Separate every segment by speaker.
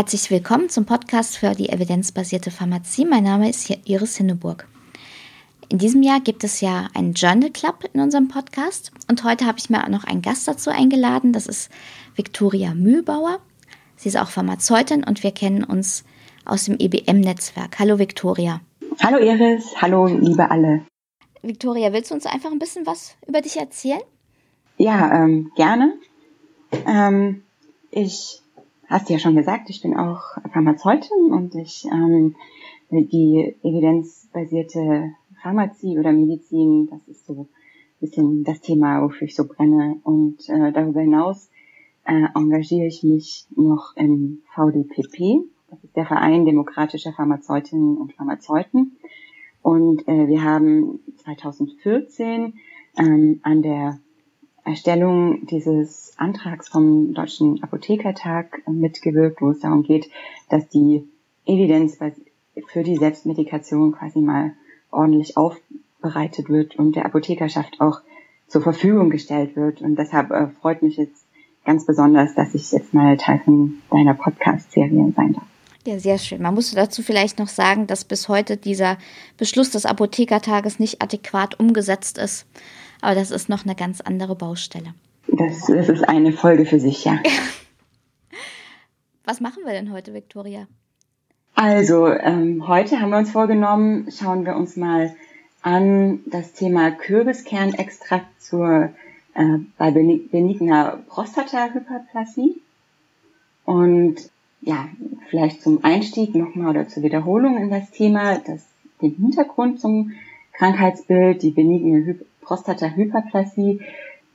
Speaker 1: Herzlich willkommen zum Podcast für die evidenzbasierte Pharmazie. Mein Name ist Iris Hinneburg. In diesem Jahr gibt es ja einen Journal Club in unserem Podcast und heute habe ich mir auch noch einen Gast dazu eingeladen. Das ist Viktoria Mühlbauer. Sie ist auch Pharmazeutin und wir kennen uns aus dem EBM-Netzwerk. Hallo Viktoria.
Speaker 2: Hallo Iris, hallo liebe alle.
Speaker 1: Viktoria, willst du uns einfach ein bisschen was über dich erzählen?
Speaker 2: Ja, ähm, gerne. Ähm, ich hast du ja schon gesagt, ich bin auch Pharmazeutin und ich ähm, die evidenzbasierte Pharmazie oder Medizin, das ist so ein bisschen das Thema, wofür ich so brenne. Und äh, darüber hinaus äh, engagiere ich mich noch im VDPP, das ist der Verein demokratischer Pharmazeutinnen und Pharmazeuten. Und äh, wir haben 2014 ähm, an der Erstellung dieses Antrags vom Deutschen Apothekertag mitgewirkt, wo es darum geht, dass die Evidenz für die Selbstmedikation quasi mal ordentlich aufbereitet wird und der Apothekerschaft auch zur Verfügung gestellt wird. Und deshalb äh, freut mich jetzt ganz besonders, dass ich jetzt mal Teil von deiner Podcast-Serie sein darf.
Speaker 1: Ja, sehr schön. Man muss dazu vielleicht noch sagen, dass bis heute dieser Beschluss des Apothekertages nicht adäquat umgesetzt ist. Aber das ist noch eine ganz andere Baustelle.
Speaker 2: Das, das ist eine Folge für sich, ja.
Speaker 1: Was machen wir denn heute, Viktoria?
Speaker 2: Also, ähm, heute haben wir uns vorgenommen, schauen wir uns mal an das Thema Kürbiskernextrakt zur, äh, bei benigner Prostatahyperplasie. Und ja, vielleicht zum Einstieg nochmal oder zur Wiederholung in das Thema, das, den Hintergrund zum Krankheitsbild, die benigne Prostatahyperplasie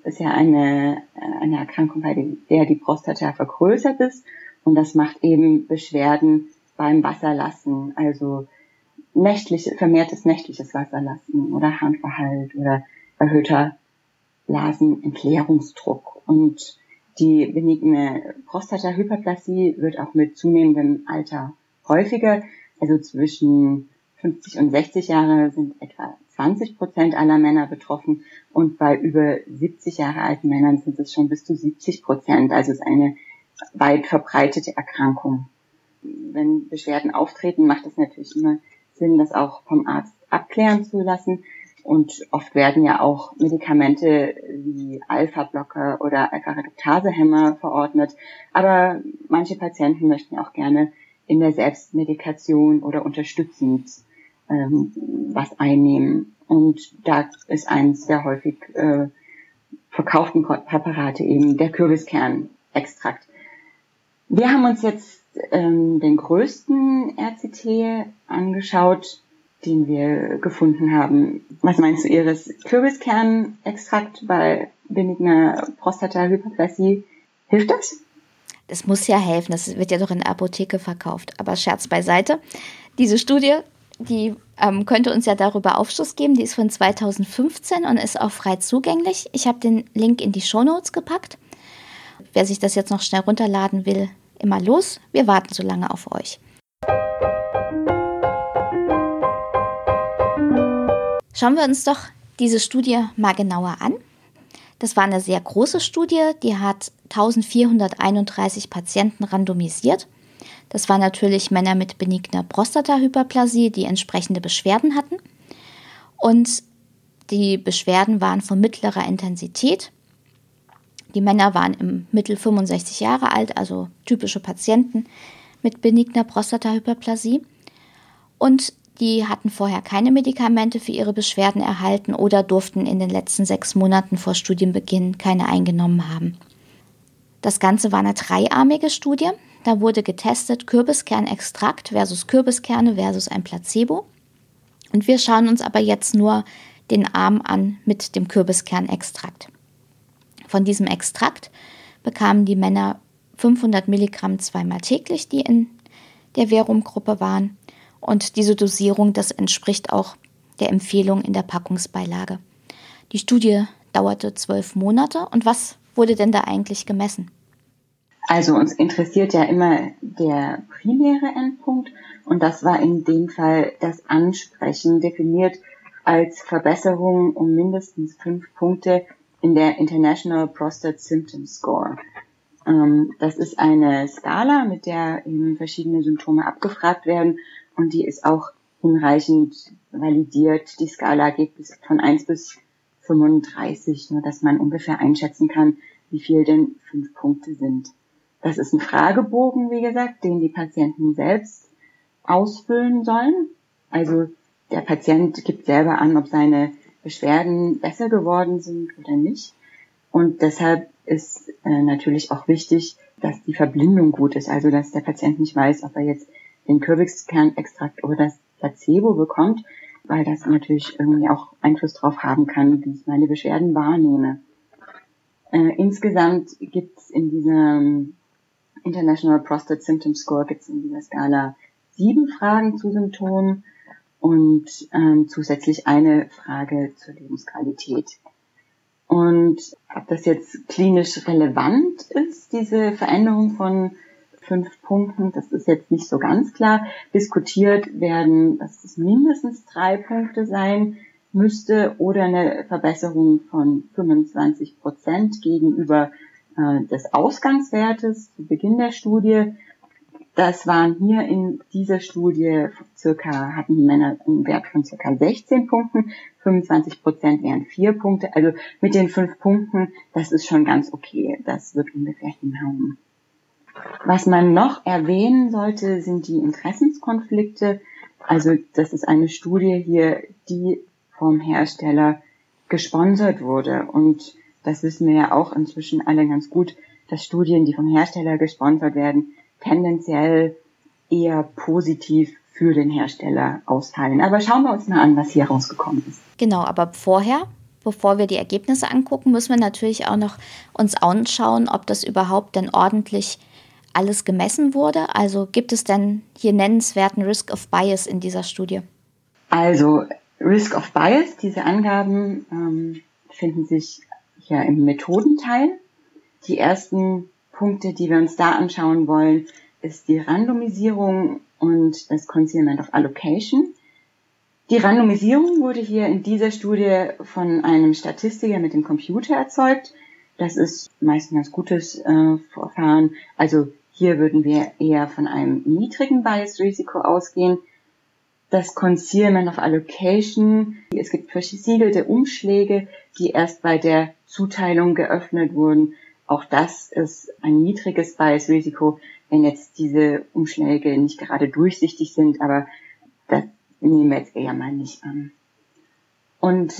Speaker 2: ist ja eine, eine Erkrankung, bei der die Prostata vergrößert ist und das macht eben Beschwerden beim Wasserlassen, also nächtliche, vermehrtes nächtliches Wasserlassen oder Harnverhalt oder erhöhter Blasenentleerungsdruck. Und die benigne Prostatahyperplasie wird auch mit zunehmendem Alter häufiger. Also zwischen 50 und 60 Jahre sind etwa 20 Prozent aller Männer betroffen und bei über 70 Jahre alten Männern sind es schon bis zu 70 Prozent. Also es ist eine weit verbreitete Erkrankung wenn Beschwerden auftreten, macht es natürlich immer Sinn, das auch vom Arzt abklären zu lassen. Und oft werden ja auch Medikamente wie Alpha-Blocker oder Alpha-Reduktase-Hämmer verordnet. Aber manche Patienten möchten auch gerne in der Selbstmedikation oder unterstützend ähm, was einnehmen. Und da ist eins der häufig äh, verkauften Präparate eben der Kürbiskernextrakt. Wir haben uns jetzt ähm, den größten RCT angeschaut, den wir gefunden haben. Was meinst du, Iris? Kürbiskernextrakt bei benigner Prostatahyperplasie. Hilft das?
Speaker 1: Das muss ja helfen. Das wird ja doch in der Apotheke verkauft. Aber Scherz beiseite. Diese Studie, die ähm, könnte uns ja darüber Aufschluss geben. Die ist von 2015 und ist auch frei zugänglich. Ich habe den Link in die Show Notes gepackt. Wer sich das jetzt noch schnell runterladen will, immer los. Wir warten so lange auf euch. Schauen wir uns doch diese Studie mal genauer an. Das war eine sehr große Studie, die hat 1431 Patienten randomisiert. Das waren natürlich Männer mit benigner Prostatahyperplasie, die entsprechende Beschwerden hatten. Und die Beschwerden waren von mittlerer Intensität die Männer waren im Mittel 65 Jahre alt, also typische Patienten mit benigner Prostatahyperplasie. Und die hatten vorher keine Medikamente für ihre Beschwerden erhalten oder durften in den letzten sechs Monaten vor Studienbeginn keine eingenommen haben. Das Ganze war eine dreiarmige Studie. Da wurde getestet Kürbiskernextrakt versus Kürbiskerne versus ein Placebo. Und wir schauen uns aber jetzt nur den Arm an mit dem Kürbiskernextrakt. Von diesem Extrakt bekamen die Männer 500 Milligramm zweimal täglich, die in der Verum-Gruppe waren. Und diese Dosierung, das entspricht auch der Empfehlung in der Packungsbeilage. Die Studie dauerte zwölf Monate. Und was wurde denn da eigentlich gemessen?
Speaker 2: Also uns interessiert ja immer der primäre Endpunkt und das war in dem Fall das Ansprechen definiert als Verbesserung um mindestens fünf Punkte in der International Prostate Symptom Score. Ähm, das ist eine Skala, mit der eben verschiedene Symptome abgefragt werden und die ist auch hinreichend validiert. Die Skala geht bis von 1 bis 35, nur dass man ungefähr einschätzen kann, wie viel denn fünf Punkte sind. Das ist ein Fragebogen, wie gesagt, den die Patienten selbst ausfüllen sollen. Also der Patient gibt selber an, ob seine Beschwerden besser geworden sind oder nicht. Und deshalb ist äh, natürlich auch wichtig, dass die Verblindung gut ist, also dass der Patient nicht weiß, ob er jetzt den Kürbiskernextrakt oder das Placebo bekommt, weil das natürlich irgendwie auch Einfluss darauf haben kann, wie ich meine Beschwerden wahrnehme. Äh, insgesamt gibt es in diesem International Prostate Symptom Score gibt es in dieser Skala sieben Fragen zu Symptomen und ähm, zusätzlich eine Frage zur Lebensqualität. Und ob das jetzt klinisch relevant ist, diese Veränderung von fünf Punkten, das ist jetzt nicht so ganz klar. Diskutiert werden, dass es mindestens drei Punkte sein müsste oder eine Verbesserung von 25 Prozent gegenüber äh, des Ausgangswertes zu Beginn der Studie. Das waren hier in dieser Studie circa, hatten die Männer einen Wert von circa 16 Punkten, 25 Prozent wären vier Punkte. Also mit den fünf Punkten, das ist schon ganz okay. Das wird ungefähr hinhauen. Was man noch erwähnen sollte, sind die Interessenskonflikte. Also das ist eine Studie hier, die vom Hersteller gesponsert wurde. Und das wissen wir ja auch inzwischen alle ganz gut, dass Studien, die vom Hersteller gesponsert werden, tendenziell eher positiv für den Hersteller ausfallen. Aber schauen wir uns mal an, was hier rausgekommen ist.
Speaker 1: Genau, aber vorher, bevor wir die Ergebnisse angucken, müssen wir natürlich auch noch uns anschauen, ob das überhaupt denn ordentlich alles gemessen wurde. Also gibt es denn hier nennenswerten Risk of Bias in dieser Studie?
Speaker 2: Also Risk of Bias, diese Angaben ähm, finden sich ja im Methodenteil. Die ersten Punkte, die wir uns da anschauen wollen, ist die Randomisierung und das Concealment of Allocation. Die Randomisierung wurde hier in dieser Studie von einem Statistiker mit dem Computer erzeugt. Das ist meist ein ganz gutes äh, Verfahren. Also hier würden wir eher von einem niedrigen Bias-Risiko ausgehen. Das Concealment of Allocation, es gibt versiegelte Umschläge, die erst bei der Zuteilung geöffnet wurden. Auch das ist ein niedriges Bias-Risiko, wenn jetzt diese Umschläge nicht gerade durchsichtig sind, aber das nehmen wir jetzt eher mal nicht an. Und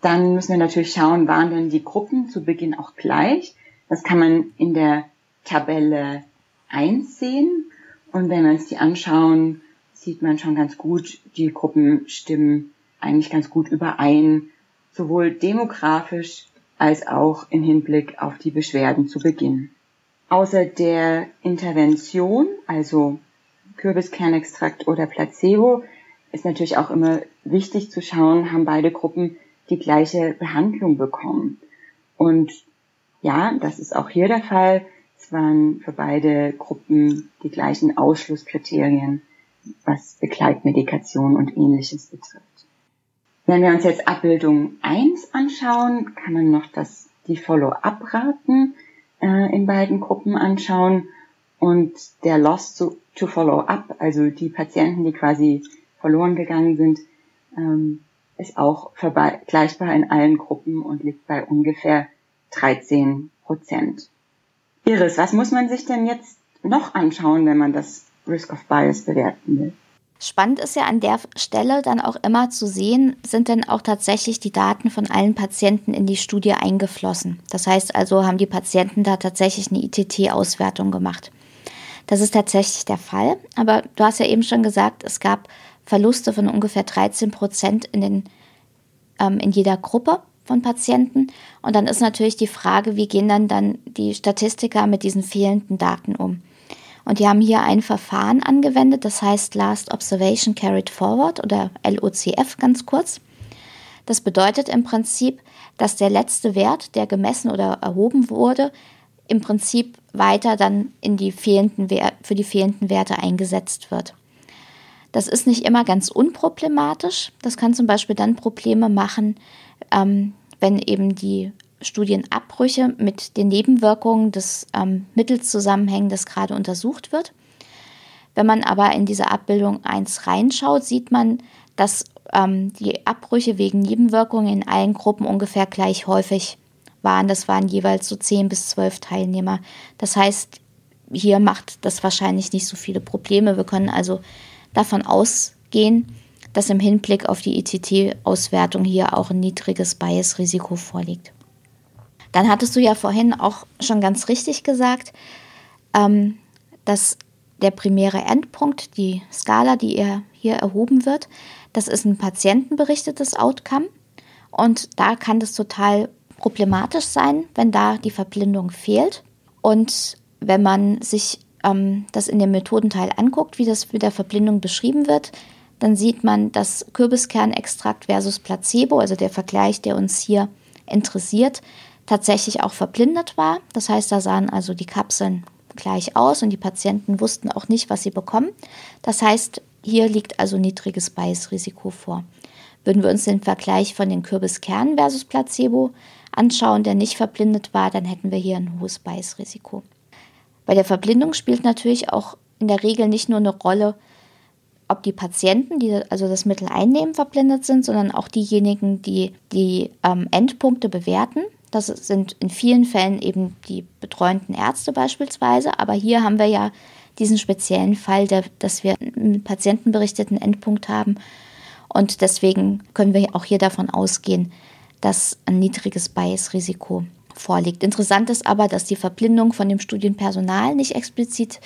Speaker 2: dann müssen wir natürlich schauen, waren denn die Gruppen zu Beginn auch gleich? Das kann man in der Tabelle 1 sehen. Und wenn wir uns die anschauen, sieht man schon ganz gut, die Gruppen stimmen eigentlich ganz gut überein, sowohl demografisch als auch im Hinblick auf die Beschwerden zu Beginn. Außer der Intervention, also Kürbiskernextrakt oder Placebo, ist natürlich auch immer wichtig zu schauen, haben beide Gruppen die gleiche Behandlung bekommen. Und ja, das ist auch hier der Fall. Es waren für beide Gruppen die gleichen Ausschlusskriterien, was Begleitmedikation und ähnliches betrifft. Wenn wir uns jetzt Abbildung 1 anschauen, kann man noch das, die Follow-up-Raten äh, in beiden Gruppen anschauen und der Loss to, to Follow-up, also die Patienten, die quasi verloren gegangen sind, ähm, ist auch vergleichbar in allen Gruppen und liegt bei ungefähr 13 Prozent. Iris, was muss man sich denn jetzt noch anschauen, wenn man das Risk of Bias bewerten will?
Speaker 1: Spannend ist ja an der Stelle dann auch immer zu sehen, sind denn auch tatsächlich die Daten von allen Patienten in die Studie eingeflossen. Das heißt also, haben die Patienten da tatsächlich eine ITT-Auswertung gemacht. Das ist tatsächlich der Fall, aber du hast ja eben schon gesagt, es gab Verluste von ungefähr 13 Prozent in, den, ähm, in jeder Gruppe von Patienten. Und dann ist natürlich die Frage, wie gehen dann, dann die Statistiker mit diesen fehlenden Daten um? Und die haben hier ein Verfahren angewendet, das heißt Last Observation Carried Forward oder LOCF ganz kurz. Das bedeutet im Prinzip, dass der letzte Wert, der gemessen oder erhoben wurde, im Prinzip weiter dann in die fehlenden für die fehlenden Werte eingesetzt wird. Das ist nicht immer ganz unproblematisch. Das kann zum Beispiel dann Probleme machen, ähm, wenn eben die Studienabbrüche mit den Nebenwirkungen des ähm, Mittels zusammenhängen, das gerade untersucht wird. Wenn man aber in diese Abbildung 1 reinschaut, sieht man, dass ähm, die Abbrüche wegen Nebenwirkungen in allen Gruppen ungefähr gleich häufig waren. Das waren jeweils so 10 bis 12 Teilnehmer. Das heißt, hier macht das wahrscheinlich nicht so viele Probleme. Wir können also davon ausgehen, dass im Hinblick auf die ITT-Auswertung hier auch ein niedriges Bias-Risiko vorliegt. Dann hattest du ja vorhin auch schon ganz richtig gesagt, ähm, dass der primäre Endpunkt, die Skala, die hier erhoben wird, das ist ein patientenberichtetes Outcome. Und da kann das total problematisch sein, wenn da die Verblindung fehlt. Und wenn man sich ähm, das in dem Methodenteil anguckt, wie das mit der Verblindung beschrieben wird, dann sieht man, dass Kürbiskernextrakt versus Placebo, also der Vergleich, der uns hier interessiert, tatsächlich auch verblindet war. Das heißt, da sahen also die Kapseln gleich aus und die Patienten wussten auch nicht, was sie bekommen. Das heißt, hier liegt also niedriges Bias-Risiko vor. Würden wir uns den Vergleich von den Kürbiskernen versus Placebo anschauen, der nicht verblindet war, dann hätten wir hier ein hohes Bias-Risiko. Bei der Verblindung spielt natürlich auch in der Regel nicht nur eine Rolle, ob die Patienten, die also das Mittel einnehmen, verblindet sind, sondern auch diejenigen, die die ähm, Endpunkte bewerten. Das sind in vielen Fällen eben die betreuenden Ärzte beispielsweise. Aber hier haben wir ja diesen speziellen Fall, der, dass wir einen patientenberichteten Endpunkt haben. Und deswegen können wir auch hier davon ausgehen, dass ein niedriges Bias-Risiko vorliegt. Interessant ist aber, dass die Verblindung von dem Studienpersonal nicht explizit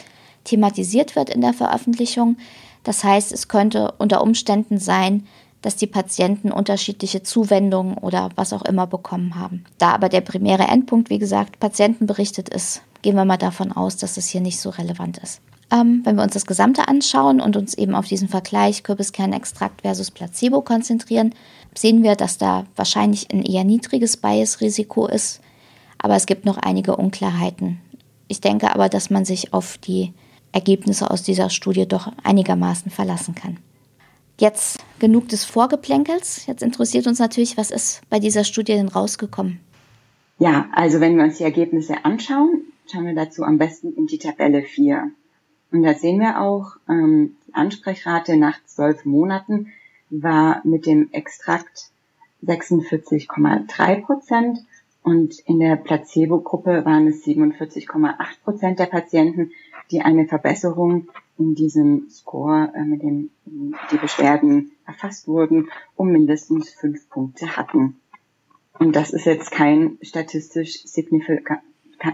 Speaker 1: thematisiert wird in der Veröffentlichung. Das heißt, es könnte unter Umständen sein, dass die Patienten unterschiedliche Zuwendungen oder was auch immer bekommen haben. Da aber der primäre Endpunkt, wie gesagt, patientenberichtet ist, gehen wir mal davon aus, dass es hier nicht so relevant ist. Ähm, wenn wir uns das Gesamte anschauen und uns eben auf diesen Vergleich Kürbiskernextrakt versus Placebo konzentrieren, sehen wir, dass da wahrscheinlich ein eher niedriges Bias-Risiko ist, aber es gibt noch einige Unklarheiten. Ich denke aber, dass man sich auf die Ergebnisse aus dieser Studie doch einigermaßen verlassen kann. Jetzt genug des Vorgeplänkels. Jetzt interessiert uns natürlich, was ist bei dieser Studie denn rausgekommen?
Speaker 2: Ja, also wenn wir uns die Ergebnisse anschauen, schauen wir dazu am besten in die Tabelle 4. Und da sehen wir auch, ähm, die Ansprechrate nach zwölf Monaten war mit dem Extrakt 46,3 Prozent und in der Placebo-Gruppe waren es 47,8 Prozent der Patienten, die eine Verbesserung in diesem Score, äh, mit dem die Beschwerden erfasst wurden, um mindestens fünf Punkte hatten. Und das ist jetzt kein statistisch signifika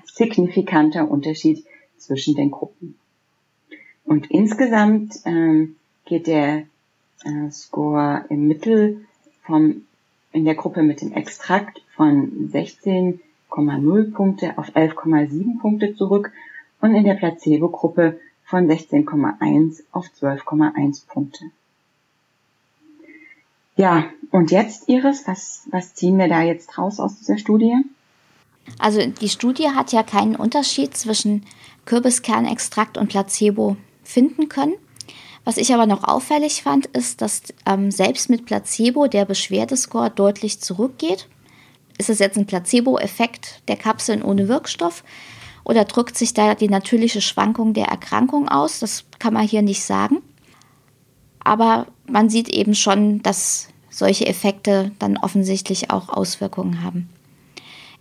Speaker 2: signifikanter Unterschied zwischen den Gruppen. Und insgesamt ähm, geht der äh, Score im Mittel vom in der Gruppe mit dem Extrakt von 16,0 Punkte auf 11,7 Punkte zurück und in der Placebo-Gruppe von 16,1 auf 12,1 Punkte. Ja, und jetzt Iris, was, was ziehen wir da jetzt raus aus dieser Studie?
Speaker 1: Also die Studie hat ja keinen Unterschied zwischen Kürbiskernextrakt und Placebo finden können. Was ich aber noch auffällig fand, ist, dass ähm, selbst mit Placebo der Beschwerdescore deutlich zurückgeht. Ist es jetzt ein Placebo-Effekt der Kapseln ohne Wirkstoff oder drückt sich da die natürliche Schwankung der Erkrankung aus? Das kann man hier nicht sagen. Aber man sieht eben schon, dass solche Effekte dann offensichtlich auch Auswirkungen haben.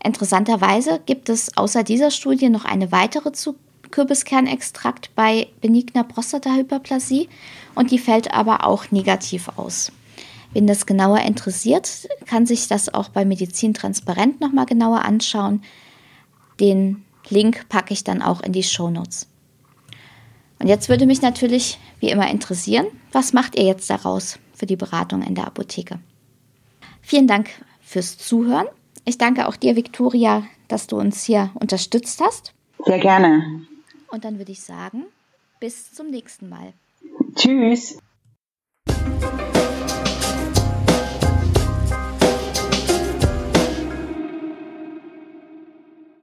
Speaker 1: Interessanterweise gibt es außer dieser Studie noch eine weitere zu Kürbiskernextrakt bei benigner Prostatahyperplasie und die fällt aber auch negativ aus. Wen das genauer interessiert, kann sich das auch bei Medizin Transparent nochmal genauer anschauen. Den Link packe ich dann auch in die Show Notes. Und jetzt würde mich natürlich wie immer interessieren, was macht ihr jetzt daraus für die Beratung in der Apotheke? Vielen Dank fürs Zuhören. Ich danke auch dir, Viktoria, dass du uns hier unterstützt hast.
Speaker 2: Sehr gerne.
Speaker 1: Und dann würde ich sagen, bis zum nächsten Mal.
Speaker 2: Tschüss.